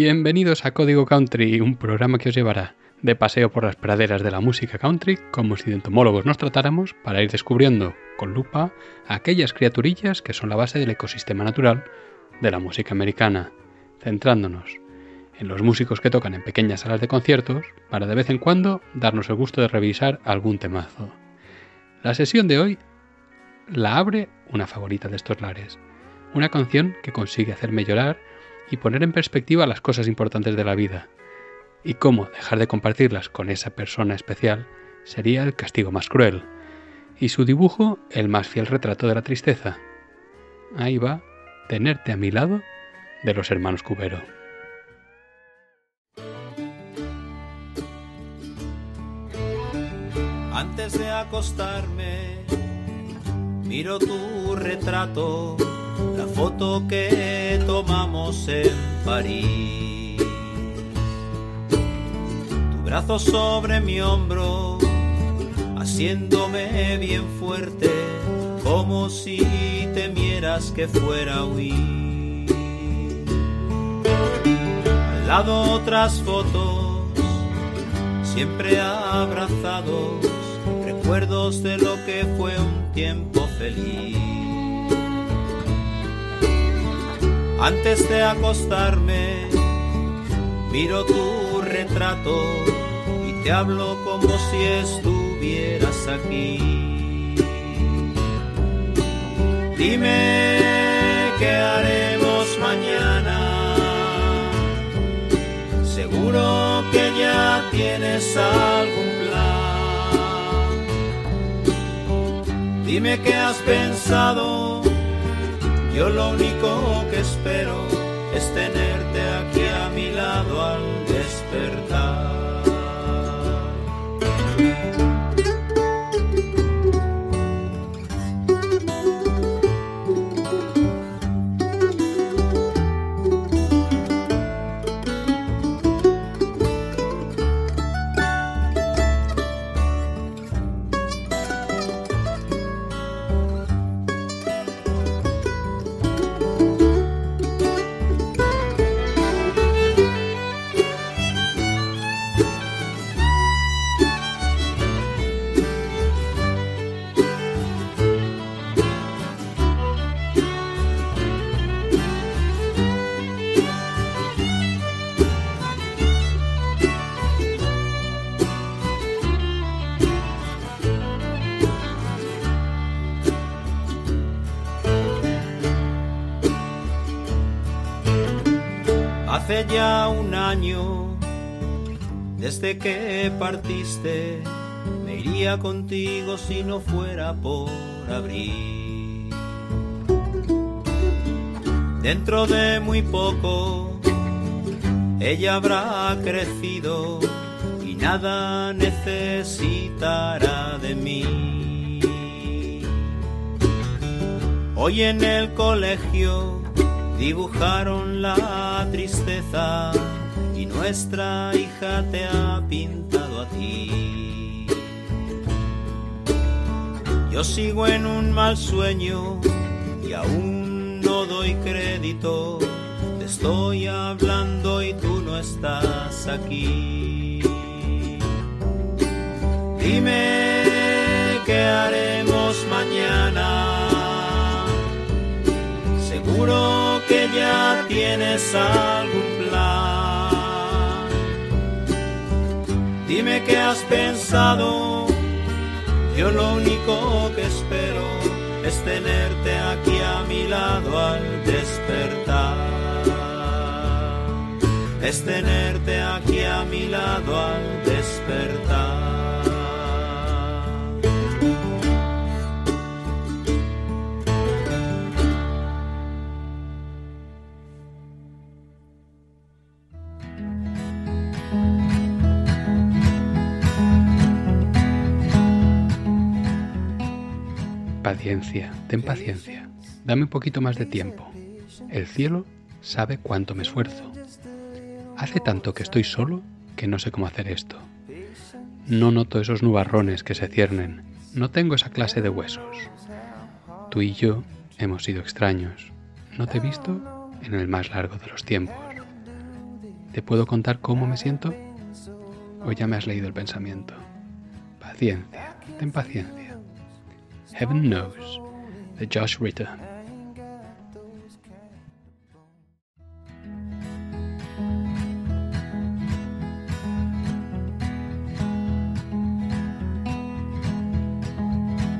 Bienvenidos a Código Country, un programa que os llevará de paseo por las praderas de la música country, como si de entomólogos nos tratáramos, para ir descubriendo con lupa aquellas criaturillas que son la base del ecosistema natural de la música americana, centrándonos en los músicos que tocan en pequeñas salas de conciertos, para de vez en cuando darnos el gusto de revisar algún temazo. La sesión de hoy la abre una favorita de estos lares, una canción que consigue hacerme llorar y poner en perspectiva las cosas importantes de la vida. Y cómo dejar de compartirlas con esa persona especial sería el castigo más cruel. Y su dibujo el más fiel retrato de la tristeza. Ahí va, tenerte a mi lado de los hermanos Cubero. Antes de acostarme, miro tu retrato foto que tomamos en París. Tu brazo sobre mi hombro, haciéndome bien fuerte, como si temieras que fuera a huir. Al lado otras fotos, siempre abrazados, recuerdos de lo que fue un tiempo feliz. Antes de acostarme, miro tu retrato y te hablo como si estuvieras aquí. Dime qué haremos mañana. Seguro que ya tienes algún plan. Dime qué has pensado yo lo único que espero es tenerte aquí a mi lado al despertar. Ya un año desde que partiste, me iría contigo si no fuera por abril. Dentro de muy poco, ella habrá crecido y nada necesitará de mí. Hoy en el colegio dibujaron la tristeza y nuestra hija te ha pintado a ti. Yo sigo en un mal sueño y aún no doy crédito. Te estoy hablando y tú no estás aquí. Dime qué haremos mañana. Seguro que ya tienes algún plan. Dime qué has pensado, yo lo único que espero es tenerte aquí a mi lado al despertar. Es tenerte aquí a mi lado al despertar. Paciencia, ten paciencia. Dame un poquito más de tiempo. El cielo sabe cuánto me esfuerzo. Hace tanto que estoy solo que no sé cómo hacer esto. No noto esos nubarrones que se ciernen. No tengo esa clase de huesos. Tú y yo hemos sido extraños. No te he visto en el más largo de los tiempos. ¿Te puedo contar cómo me siento? ¿O ya me has leído el pensamiento? Paciencia, ten paciencia. Heaven Knows, de Josh Ritter.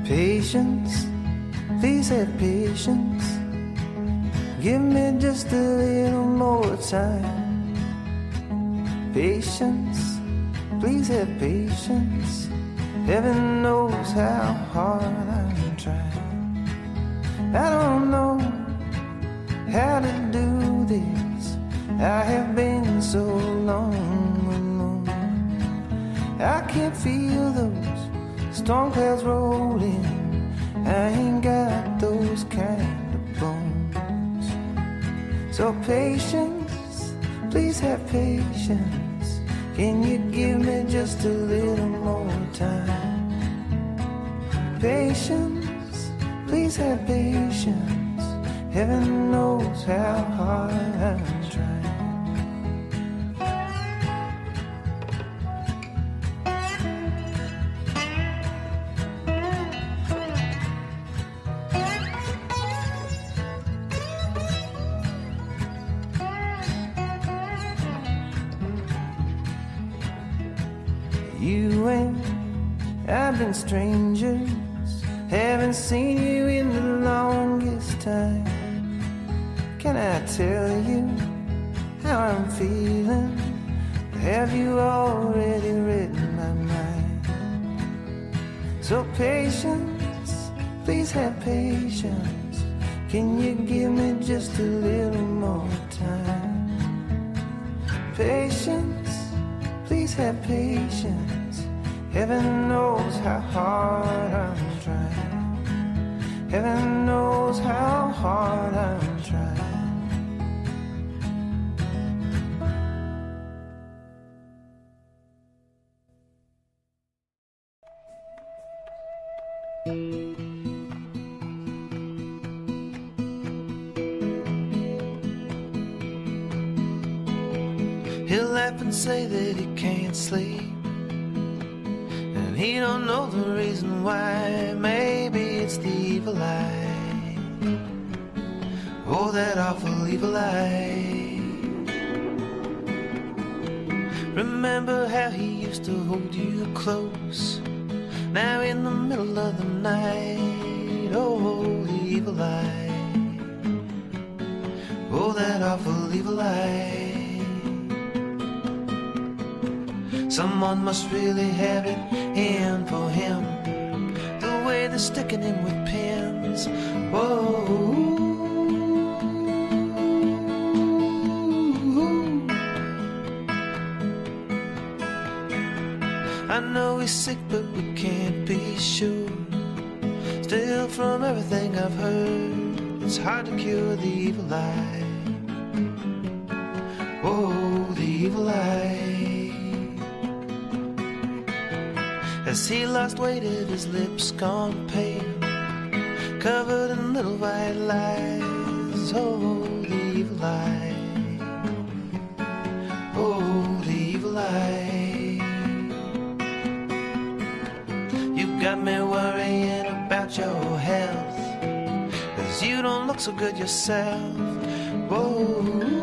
Patience, please have patience. Give me just a little more time. Patience, please have patience. Heaven knows how hard trying. I don't know how to do this. I have been so long alone. I can't feel those storm clouds rolling. I ain't got those kind of bones. So patience, please have patience. Can you give me just a little more time? Patience, please have patience. Heaven knows how hard I'm trying. You and I've been strangers, haven't seen you time. Hold you close. Now in the middle of the night. Oh, evil eye. Oh, that awful evil eye. Someone must really have it in for him. The way they're sticking him with pins. Whoa. Know he's sick, but we can't be sure. Still, from everything I've heard, it's hard to cure the evil eye. Oh, the evil eye. As he lost weight, his lips gone pale, covered in little white lies. Oh, the evil eye. about your health. Cause you don't look so good yourself. Whoa.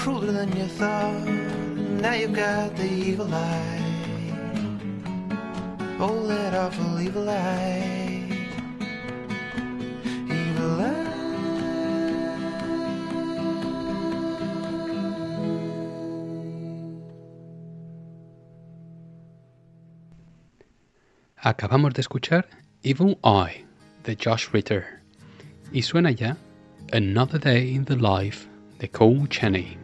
crueler than you thought. Now you've got the evil eye. Oh, that awful evil eye. Evil eye. Acabamos de escuchar Evil Eye de Josh Ritter y suena ya Another Day in the Life de Cole Chaney.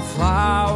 wildflower.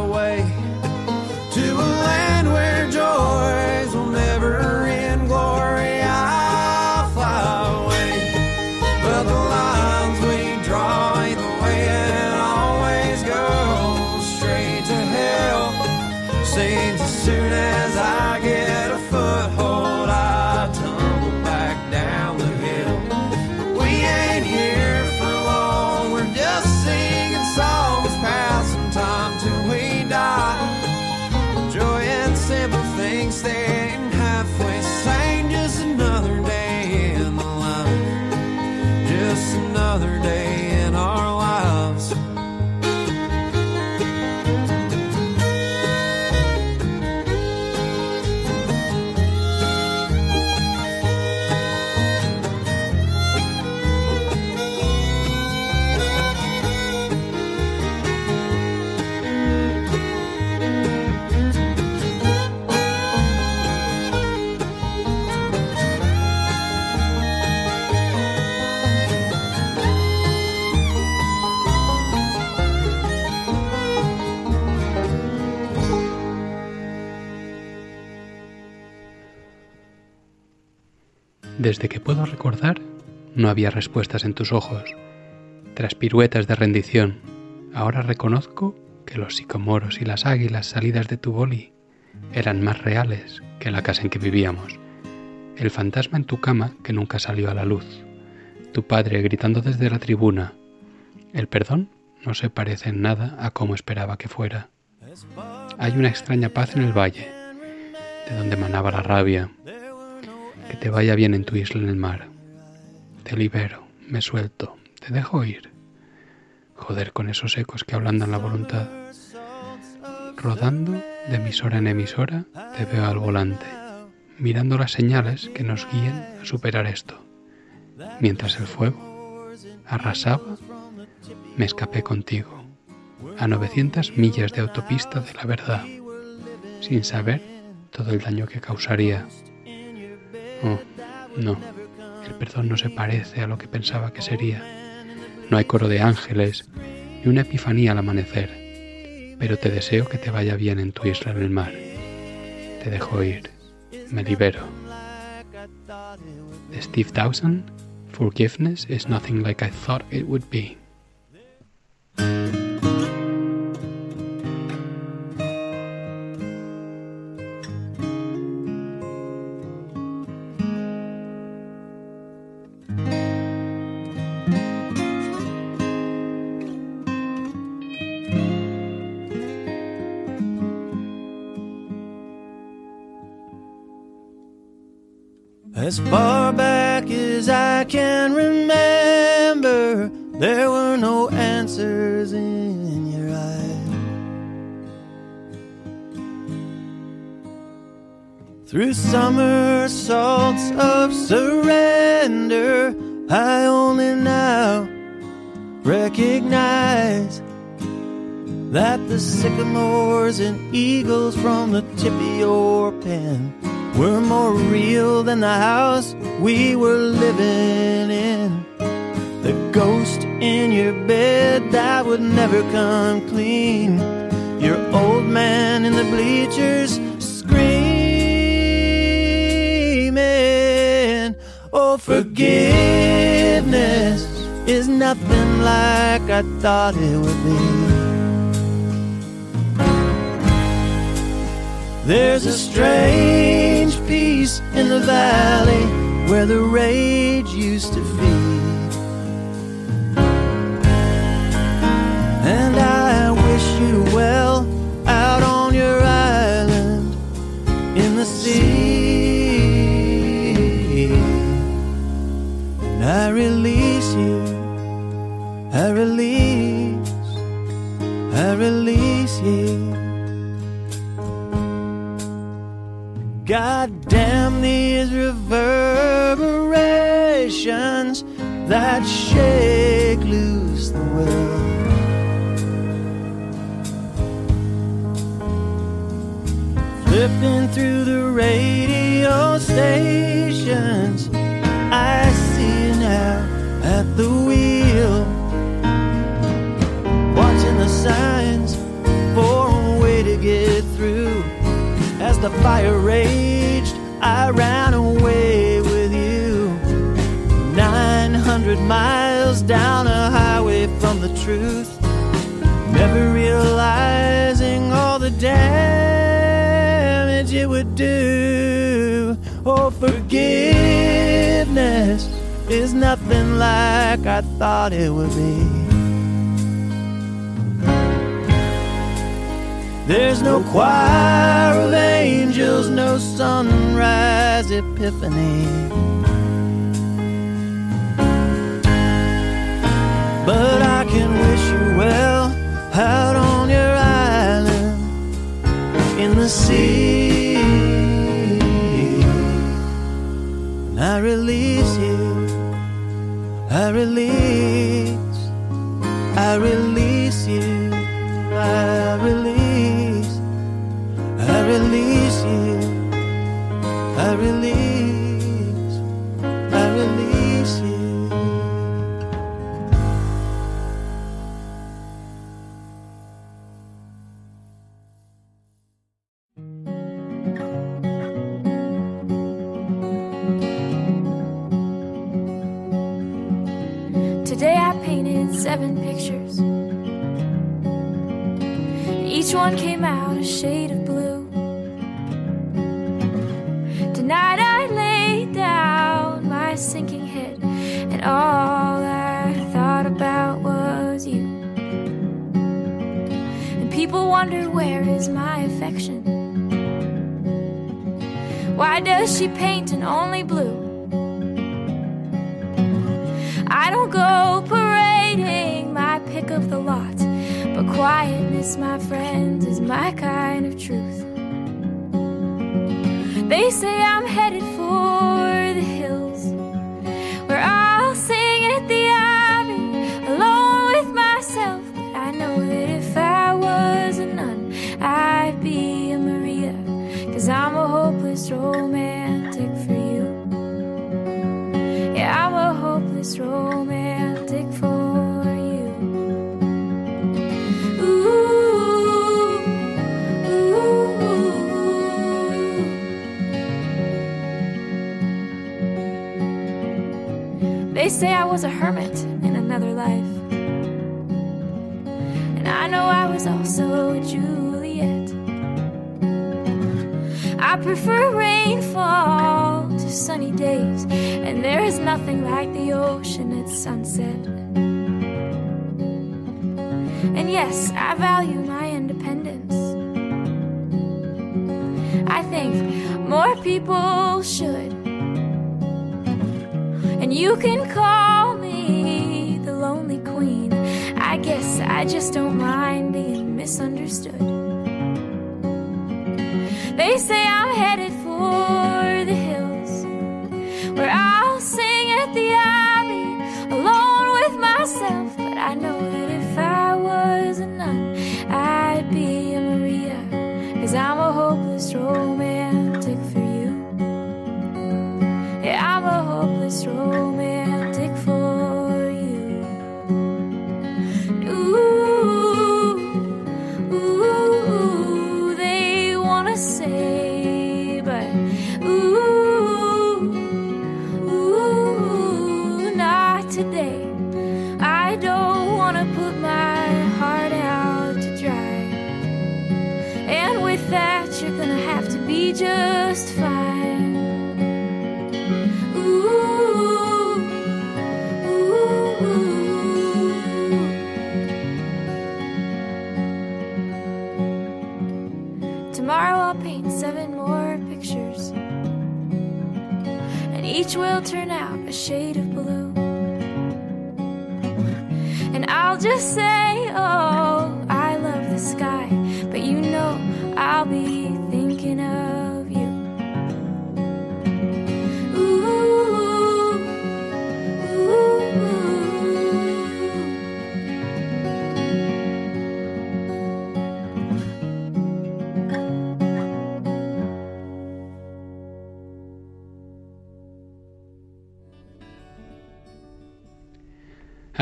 Desde que puedo recordar, no había respuestas en tus ojos. Tras piruetas de rendición, ahora reconozco que los sicomoros y las águilas salidas de tu boli eran más reales que la casa en que vivíamos. El fantasma en tu cama que nunca salió a la luz. Tu padre gritando desde la tribuna. El perdón no se parece en nada a como esperaba que fuera. Hay una extraña paz en el valle, de donde manaba la rabia, te vaya bien en tu isla en el mar. Te libero, me suelto, te dejo ir. Joder con esos ecos que ablandan la voluntad. Rodando de emisora en emisora, te veo al volante, mirando las señales que nos guíen a superar esto. Mientras el fuego arrasaba, me escapé contigo, a 900 millas de autopista de la verdad, sin saber todo el daño que causaría Oh, no, el perdón no se parece a lo que pensaba que sería. No hay coro de ángeles ni una epifanía al amanecer, pero te deseo que te vaya bien en tu isla en el mar. Te dejo ir, me libero. Steve Dawson, Forgiveness is nothing like I thought it would be. Through somersaults of surrender, I only now recognize that the sycamores and eagles from the tip of your pen were more real than the house we were living in. The ghost in your bed that would never come clean. Your old man in the bleachers Forgiveness is nothing like I thought it would be. There's a strange peace in the valley where the rage used to feed. And I wish you well out on your island in the sea. I release you, I release, I release you. God damn these reverberations that shake loose the world. Flipping through the radio stations, the fire raged, I ran away with you. 900 miles down a highway from the truth, never realizing all the damage it would do. Oh, forgiveness is nothing like I thought it would be. There's no choir of angels, no sunrise epiphany. But I can wish you well out on your island in the sea. And I release you, I release, I release you, I release, was a hermit in another life. And I know I was also Juliet. I prefer rainfall to sunny days, and there is nothing like the ocean at sunset. And yes, I value my independence. I think more people should. And you can shade of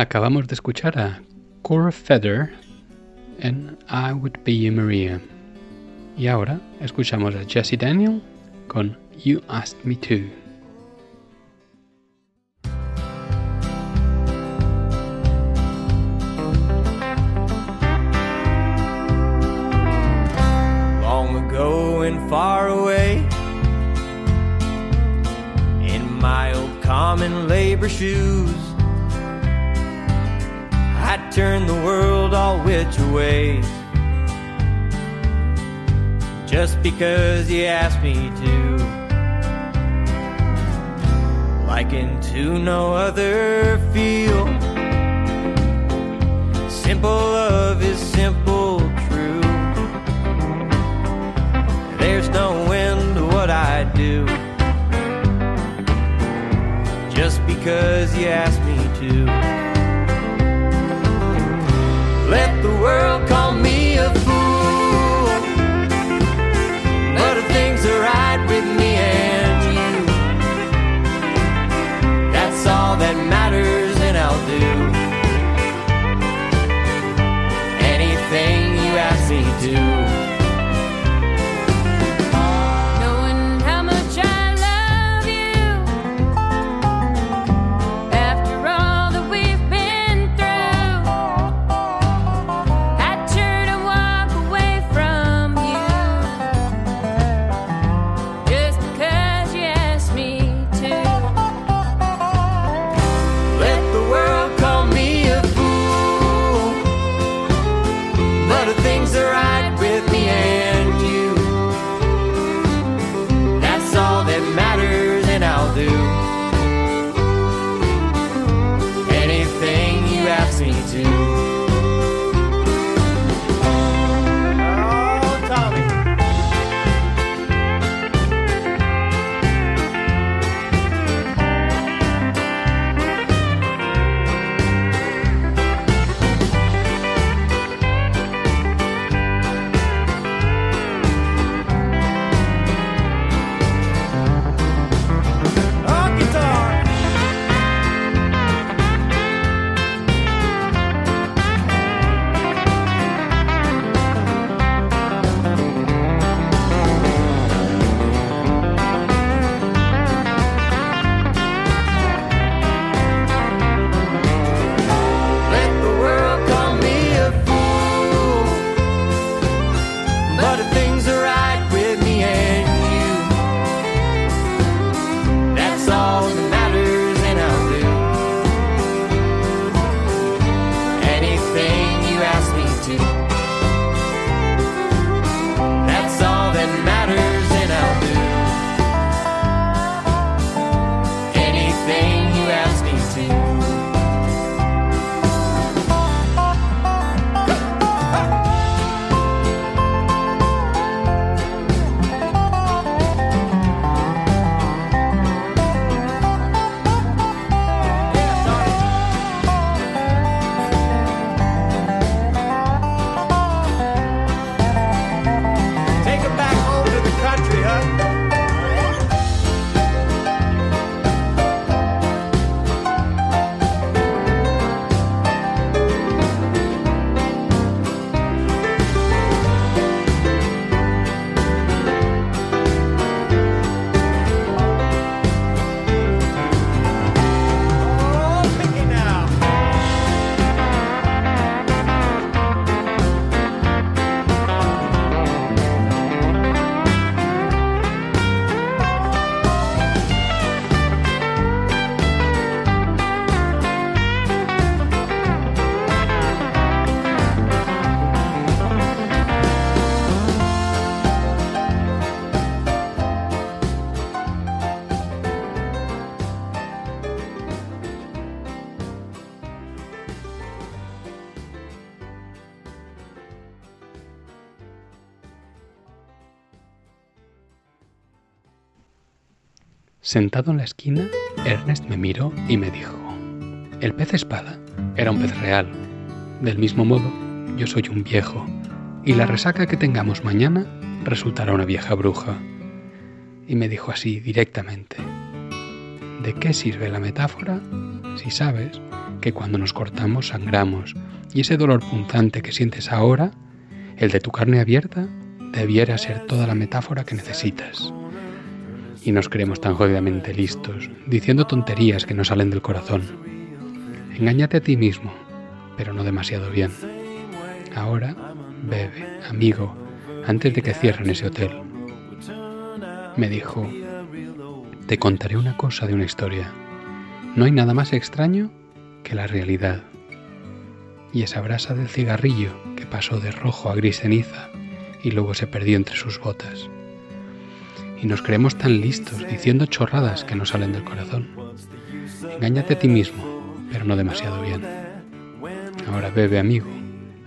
Acabamos de escuchar a Cora Feather en I Would Be Maria. Y ahora escuchamos a Jesse Daniel con You Asked Me To. long ago and far away. In my old common labor shoes, I turned the world all which ways. Just because you asked me to, like into no other field. Simple love is simple true. There's no end to what I do. Just because you asked me to. Let the world call me Sentado en la esquina, Ernest me miró y me dijo, el pez espada era un pez real. Del mismo modo, yo soy un viejo, y la resaca que tengamos mañana resultará una vieja bruja. Y me dijo así directamente, ¿de qué sirve la metáfora si sabes que cuando nos cortamos sangramos y ese dolor punzante que sientes ahora, el de tu carne abierta, debiera ser toda la metáfora que necesitas? Y nos creemos tan jodidamente listos, diciendo tonterías que no salen del corazón. Engáñate a ti mismo, pero no demasiado bien. Ahora, bebe, amigo, antes de que cierren ese hotel. Me dijo, te contaré una cosa de una historia. No hay nada más extraño que la realidad. Y esa brasa del cigarrillo que pasó de rojo a gris ceniza y luego se perdió entre sus botas y nos creemos tan listos diciendo chorradas que no salen del corazón. Engáñate a ti mismo, pero no demasiado bien. Ahora bebe, amigo,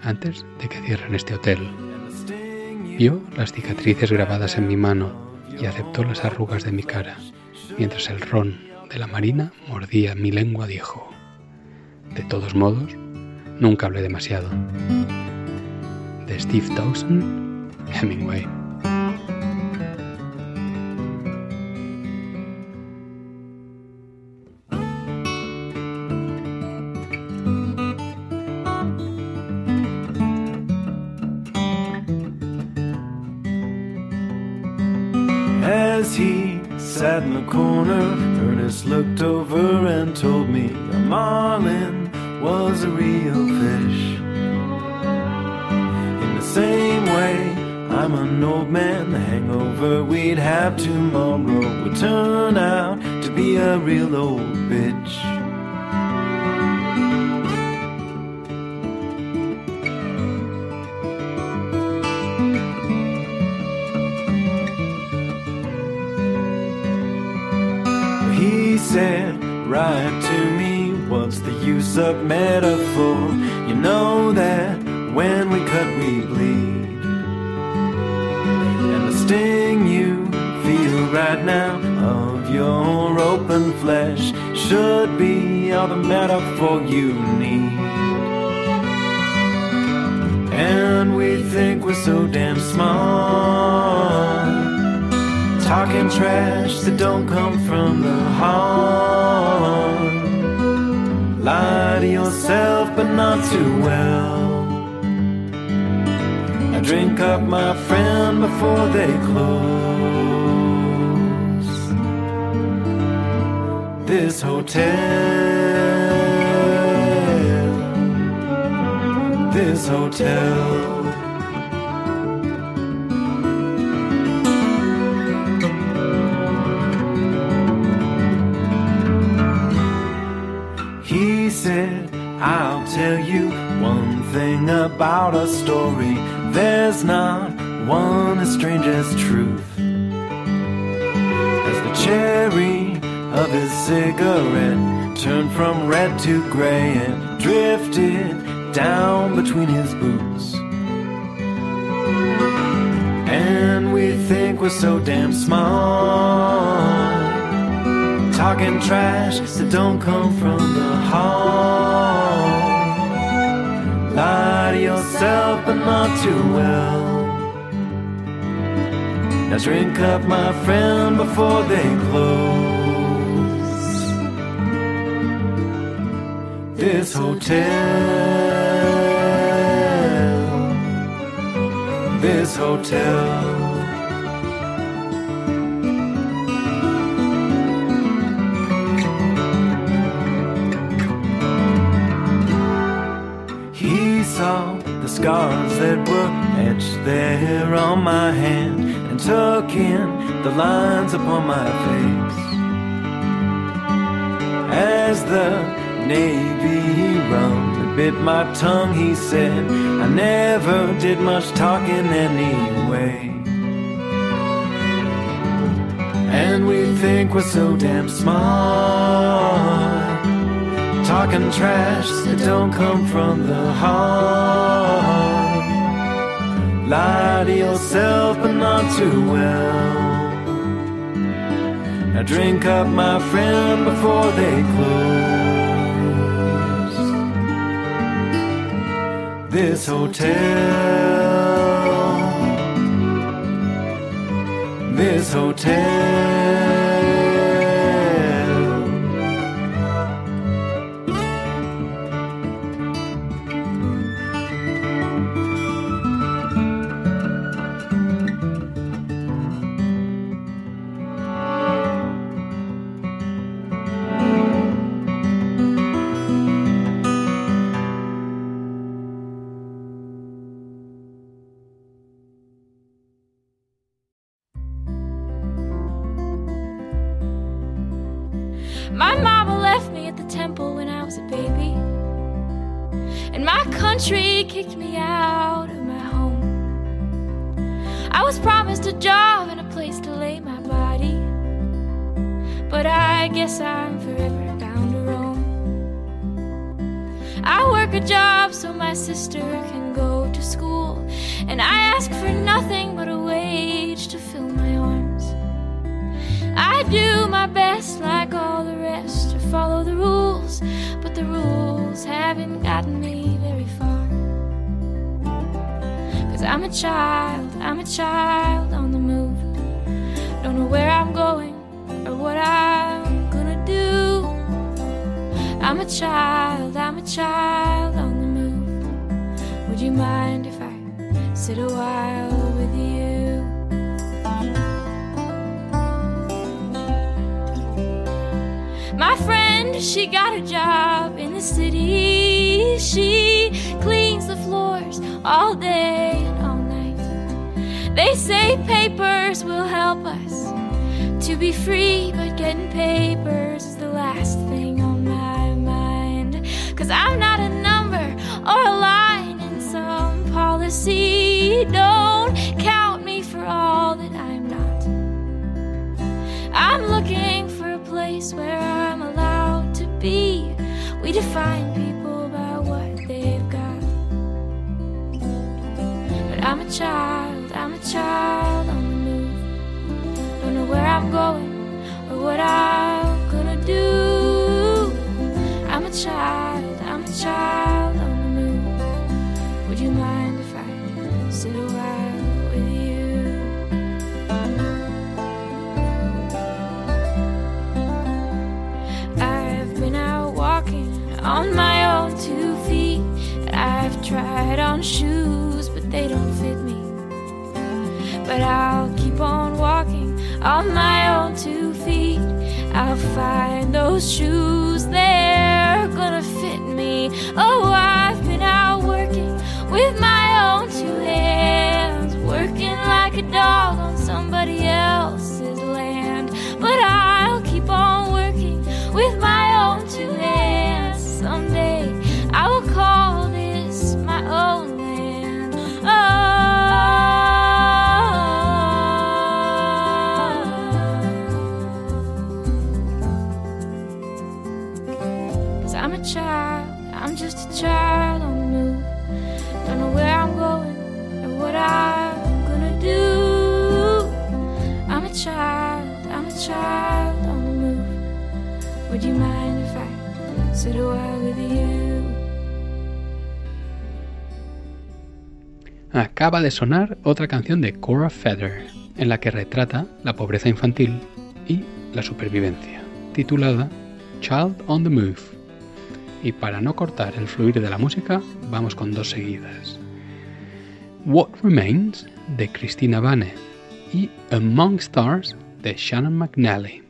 antes de que cierren este hotel. Vio las cicatrices grabadas en mi mano y aceptó las arrugas de mi cara, mientras el ron de la marina mordía mi lengua, dijo. De todos modos, nunca hablé demasiado. De Steve Dawson, Hemingway. Corner, Ernest looked over and told me a marlin was a real fish. In the same way, I'm an old man. The hangover we'd have tomorrow would turn out to be a real old bitch. Use of metaphor? You know that when we cut, we bleed. And the sting you feel right now of your open flesh should be all the metaphor you need. And we think we're so damn smart talking trash that don't come from the heart. Yourself, but not too well. I drink up my friend before they close. This hotel, this hotel. Tell you one thing about a story. There's not one as strange as truth. As the cherry of his cigarette turned from red to gray and drifted down between his boots. And we think we're so damn smart talking trash that don't come from the heart. Lie to yourself, but not too well. Now drink up, my friend, before they close. This hotel, this hotel. Scars that were etched there on my hand and took in the lines upon my face. As the Navy rum bit my tongue, he said, I never did much talking anyway. And we think we're so damn smart talking trash that don't come from the heart. Lie to yourself, but not too well. Now drink up, my friend, before they close. This hotel, this hotel. My mama left me at the temple when I was a baby. And my country kicked me out of my home. I was promised a job and a place to lay my body. But I guess I'm forever bound to roam. I work a job so my sister can go to school. And I ask for nothing but a wage to fill my arms. I do my best, like all haven't gotten me very far. Cause I'm a child, I'm a child on the move. Don't know where I'm going or what I'm gonna do. I'm a child, I'm a child on the move. Would you mind if I sit a while with you? My friend, she got a job in the city. She cleans the floors all day and all night. They say papers will help us to be free, but getting papers is the last thing on my mind. Cause I'm not a number or a line in some policy. Don't count me for all that I'm not. I'm looking for a place where I'm define people by what they've got. But I'm a child, I'm a child shoes, Acaba de sonar otra canción de Cora Feather, en la que retrata la pobreza infantil y la supervivencia, titulada Child on the Move. Y para no cortar el fluir de la música, vamos con dos seguidas. What Remains de Christina Vane y Among Stars de Shannon McNally.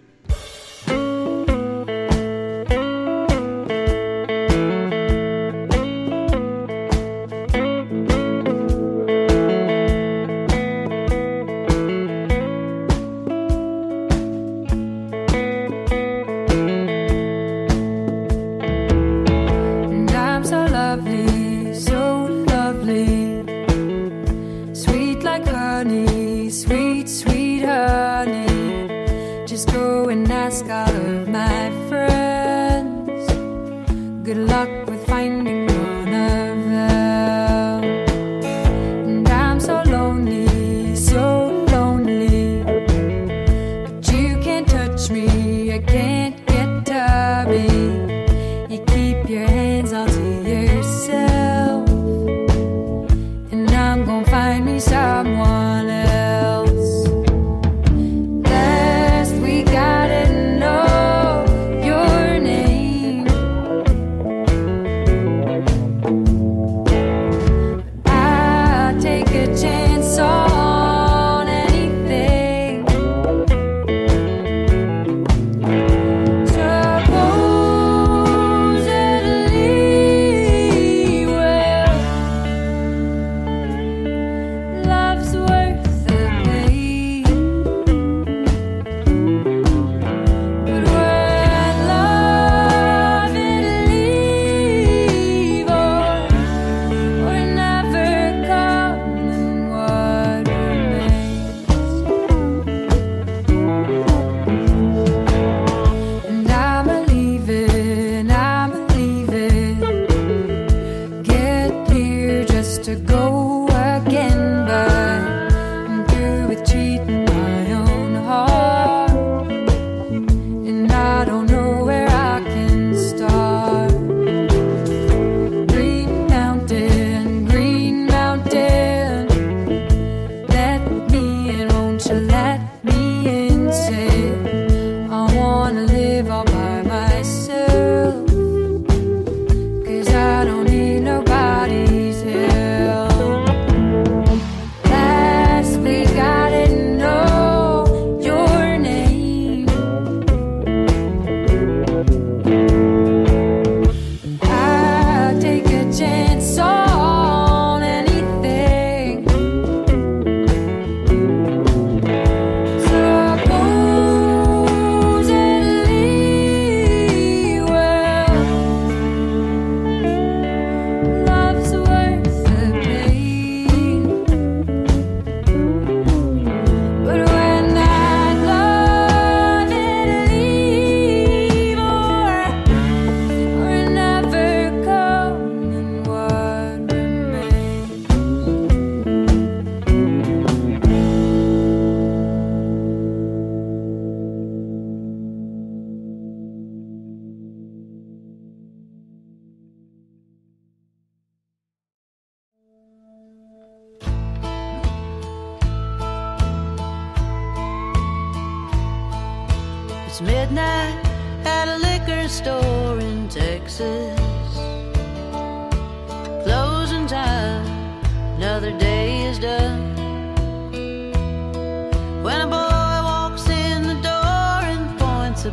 to go.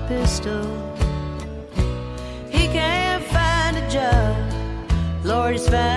pistol. He can't find a job. Lord, he's found.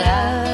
Love.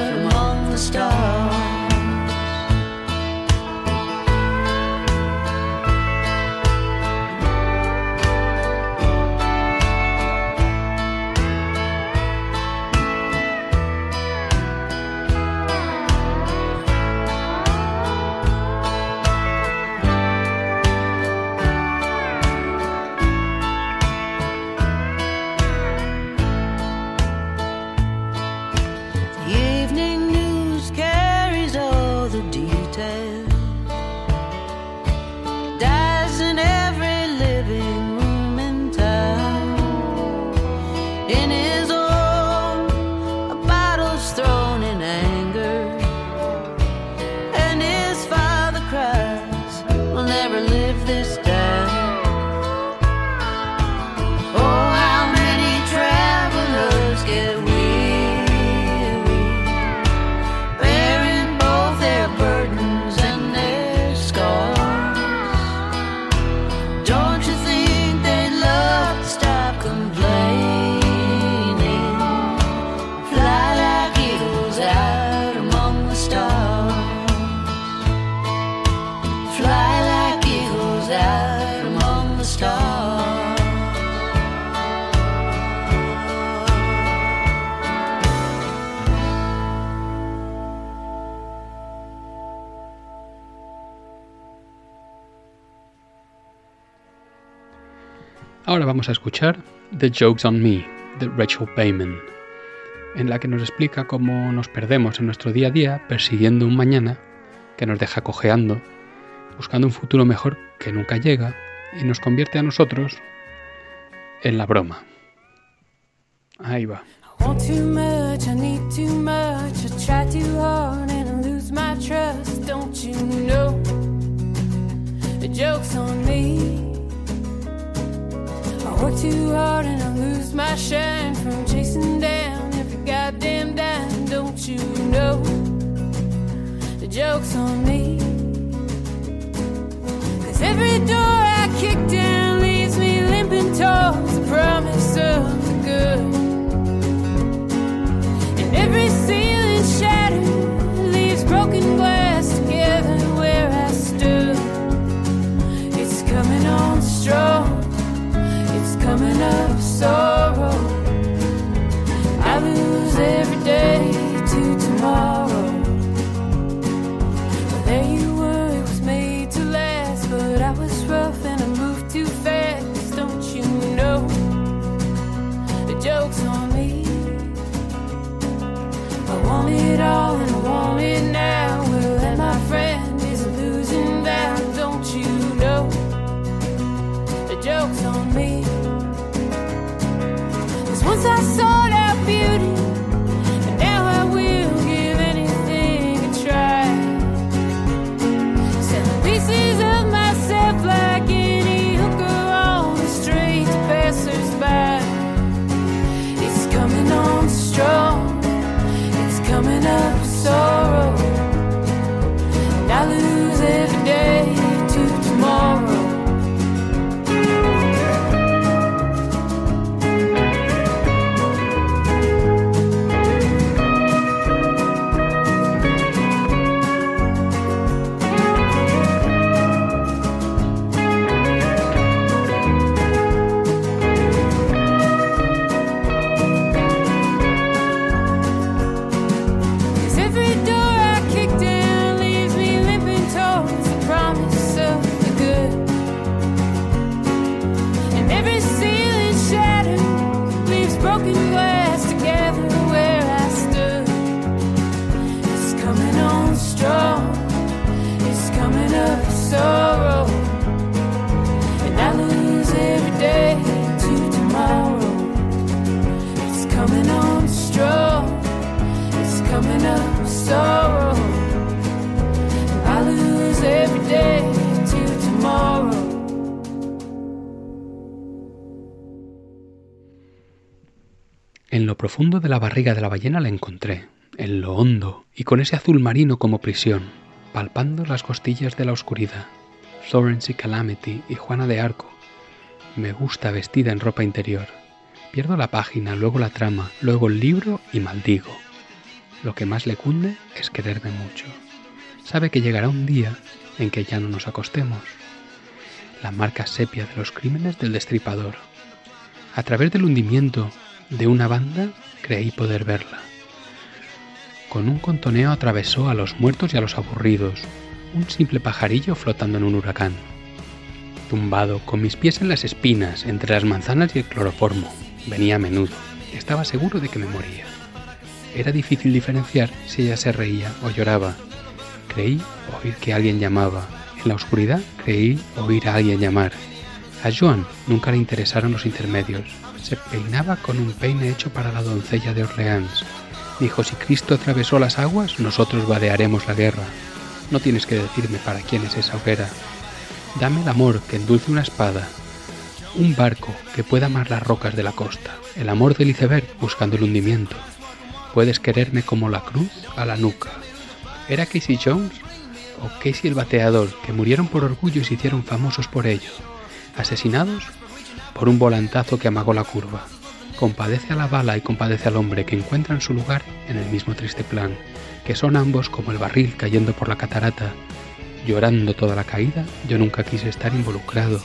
vamos a escuchar The Jokes on Me, de Rachel Payman, en la que nos explica cómo nos perdemos en nuestro día a día persiguiendo un mañana que nos deja cojeando, buscando un futuro mejor que nunca llega y nos convierte a nosotros en la broma. Ahí va. joke's on me. work too hard and I lose my shine from chasing down every goddamn dime. Don't you know the joke's on me? Cause every door I kick down leaves me limping towards the promise of the good. And every ceiling shattered leaves broken glass together where I stood. It's coming on strong. Profundo de la barriga de la ballena la encontré, en lo hondo y con ese azul marino como prisión, palpando las costillas de la oscuridad. Florence y Calamity y Juana de Arco. Me gusta vestida en ropa interior. Pierdo la página, luego la trama, luego el libro y maldigo. Lo que más le cunde es quererme mucho. Sabe que llegará un día en que ya no nos acostemos. La marca sepia de los crímenes del destripador. A través del hundimiento de una banda creí poder verla. Con un contoneo atravesó a los muertos y a los aburridos, un simple pajarillo flotando en un huracán. Tumbado, con mis pies en las espinas, entre las manzanas y el cloroformo, venía a menudo. Estaba seguro de que me moría. Era difícil diferenciar si ella se reía o lloraba. Creí oír que alguien llamaba. En la oscuridad creí oír a alguien llamar. A Joan nunca le interesaron los intermedios. Se peinaba con un peine hecho para la doncella de Orleans. Dijo, si Cristo atravesó las aguas, nosotros vadearemos la guerra. No tienes que decirme para quién es esa hoguera. Dame el amor que endulce una espada. Un barco que pueda amar las rocas de la costa. El amor del iceberg buscando el hundimiento. Puedes quererme como la cruz a la nuca. ¿Era Casey Jones o Casey el bateador que murieron por orgullo y se hicieron famosos por ello? Asesinados por un volantazo que amagó la curva. Compadece a la bala y compadece al hombre que encuentran su lugar en el mismo triste plan, que son ambos como el barril cayendo por la catarata. Llorando toda la caída, yo nunca quise estar involucrado.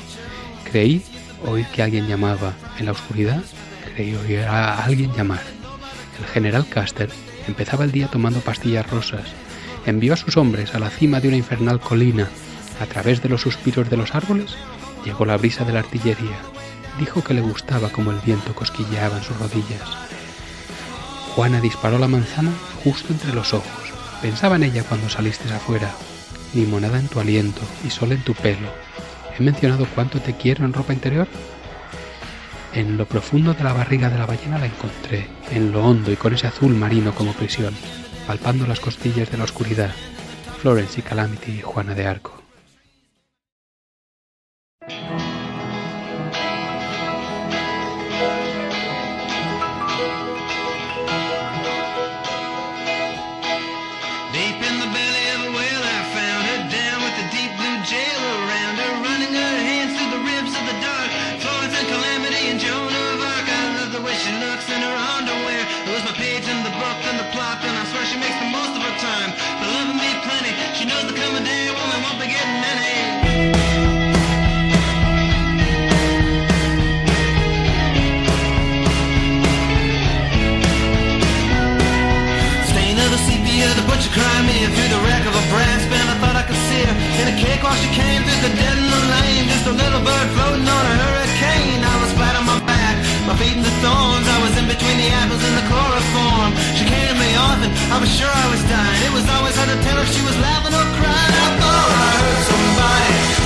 Creí oír que alguien llamaba. En la oscuridad, creí oír a alguien llamar. El general Custer empezaba el día tomando pastillas rosas. Envió a sus hombres a la cima de una infernal colina. A través de los suspiros de los árboles llegó la brisa de la artillería. Dijo que le gustaba como el viento cosquilleaba en sus rodillas. Juana disparó la manzana justo entre los ojos. Pensaba en ella cuando saliste afuera. Limonada en tu aliento y sol en tu pelo. ¿He mencionado cuánto te quiero en ropa interior? En lo profundo de la barriga de la ballena la encontré, en lo hondo y con ese azul marino como prisión, palpando las costillas de la oscuridad. Florence y Calamity y Juana de Arco. She came through the dead in the lane. Just a little bird floating on a hurricane. I was flat on my back, my feet in the thorns. I was in between the apples and the chloroform. She came to me off and I was sure I was dying. It was always hard to tell if she was laughing or crying. I thought I heard somebody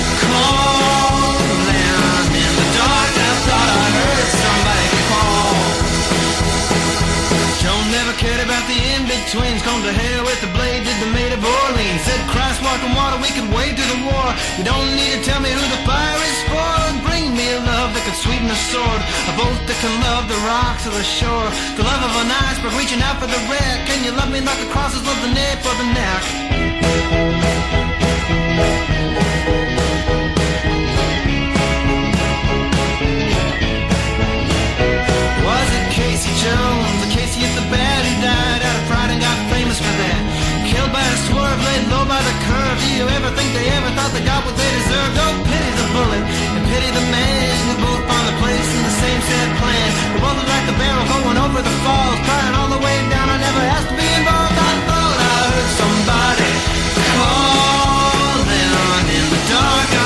twins come to hell with the blade did the maid of Orleans. Said Christ walking water, we could wade through the war. You don't need to tell me who the fire is for. Bring me a love that could sweeten a sword. A boat that can love the rocks of the shore. The love of an iceberg reaching out for the wreck. Can you love me like the crosses love the nape of the neck? Was it Casey Jones, low by the curve. Do you ever think they ever thought they got what they deserved? Oh, pity the bullet and pity the man who both found a place in the same sad plan. They both look like the barrel going over the falls, crying all the way down. I never asked to be involved. I thought I heard somebody calling on in the dark.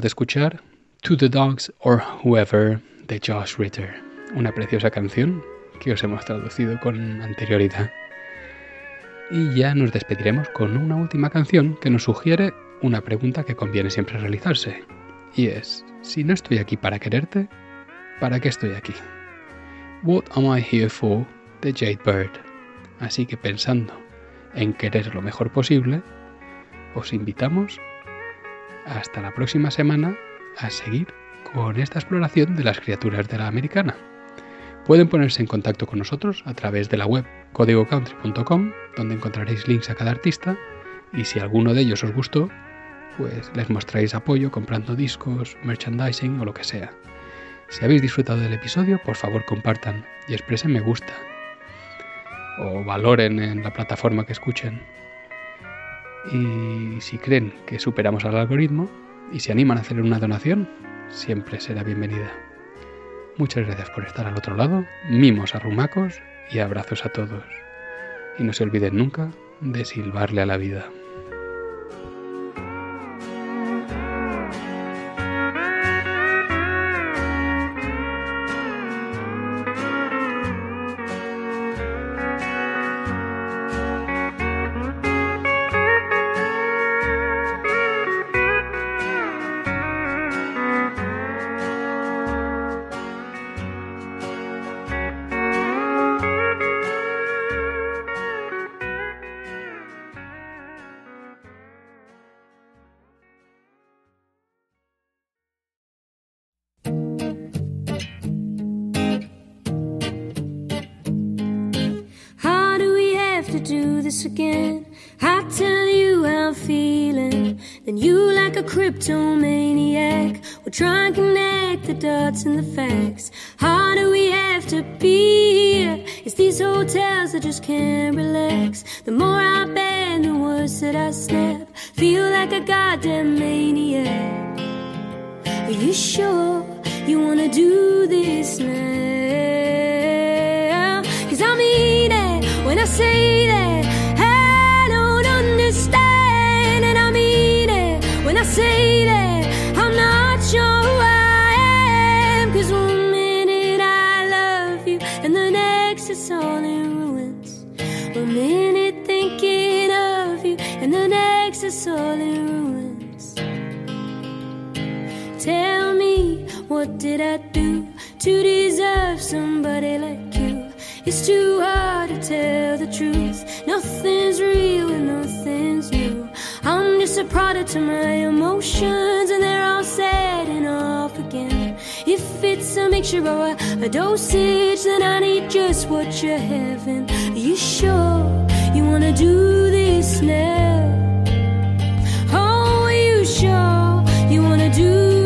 De escuchar To the Dogs or Whoever de Josh Ritter, una preciosa canción que os hemos traducido con anterioridad. Y ya nos despediremos con una última canción que nos sugiere una pregunta que conviene siempre realizarse. Y es, si no estoy aquí para quererte, ¿para qué estoy aquí? What am I here for? de Jade Bird. Así que pensando en querer lo mejor posible, os invitamos hasta la próxima semana a seguir con esta exploración de las criaturas de la americana. Pueden ponerse en contacto con nosotros a través de la web códigocountry.com, donde encontraréis links a cada artista, y si alguno de ellos os gustó, pues les mostráis apoyo comprando discos, merchandising o lo que sea. Si habéis disfrutado del episodio, por favor compartan y expresen me gusta. O valoren en la plataforma que escuchen. Y si creen que superamos al algoritmo y se animan a hacer una donación, siempre será bienvenida. Muchas gracias por estar al otro lado, mimos arrumacos y abrazos a todos. Y no se olviden nunca de silbarle a la vida. And the facts. Ruins. Tell me, what did I do to deserve somebody like you? It's too hard to tell the truth. Nothing's real and nothing's new. I'm just a product of my emotions, and they're all setting off again. If it's a mixture or a, a dosage, then I need just what you're having. Are you sure you wanna do this now? Do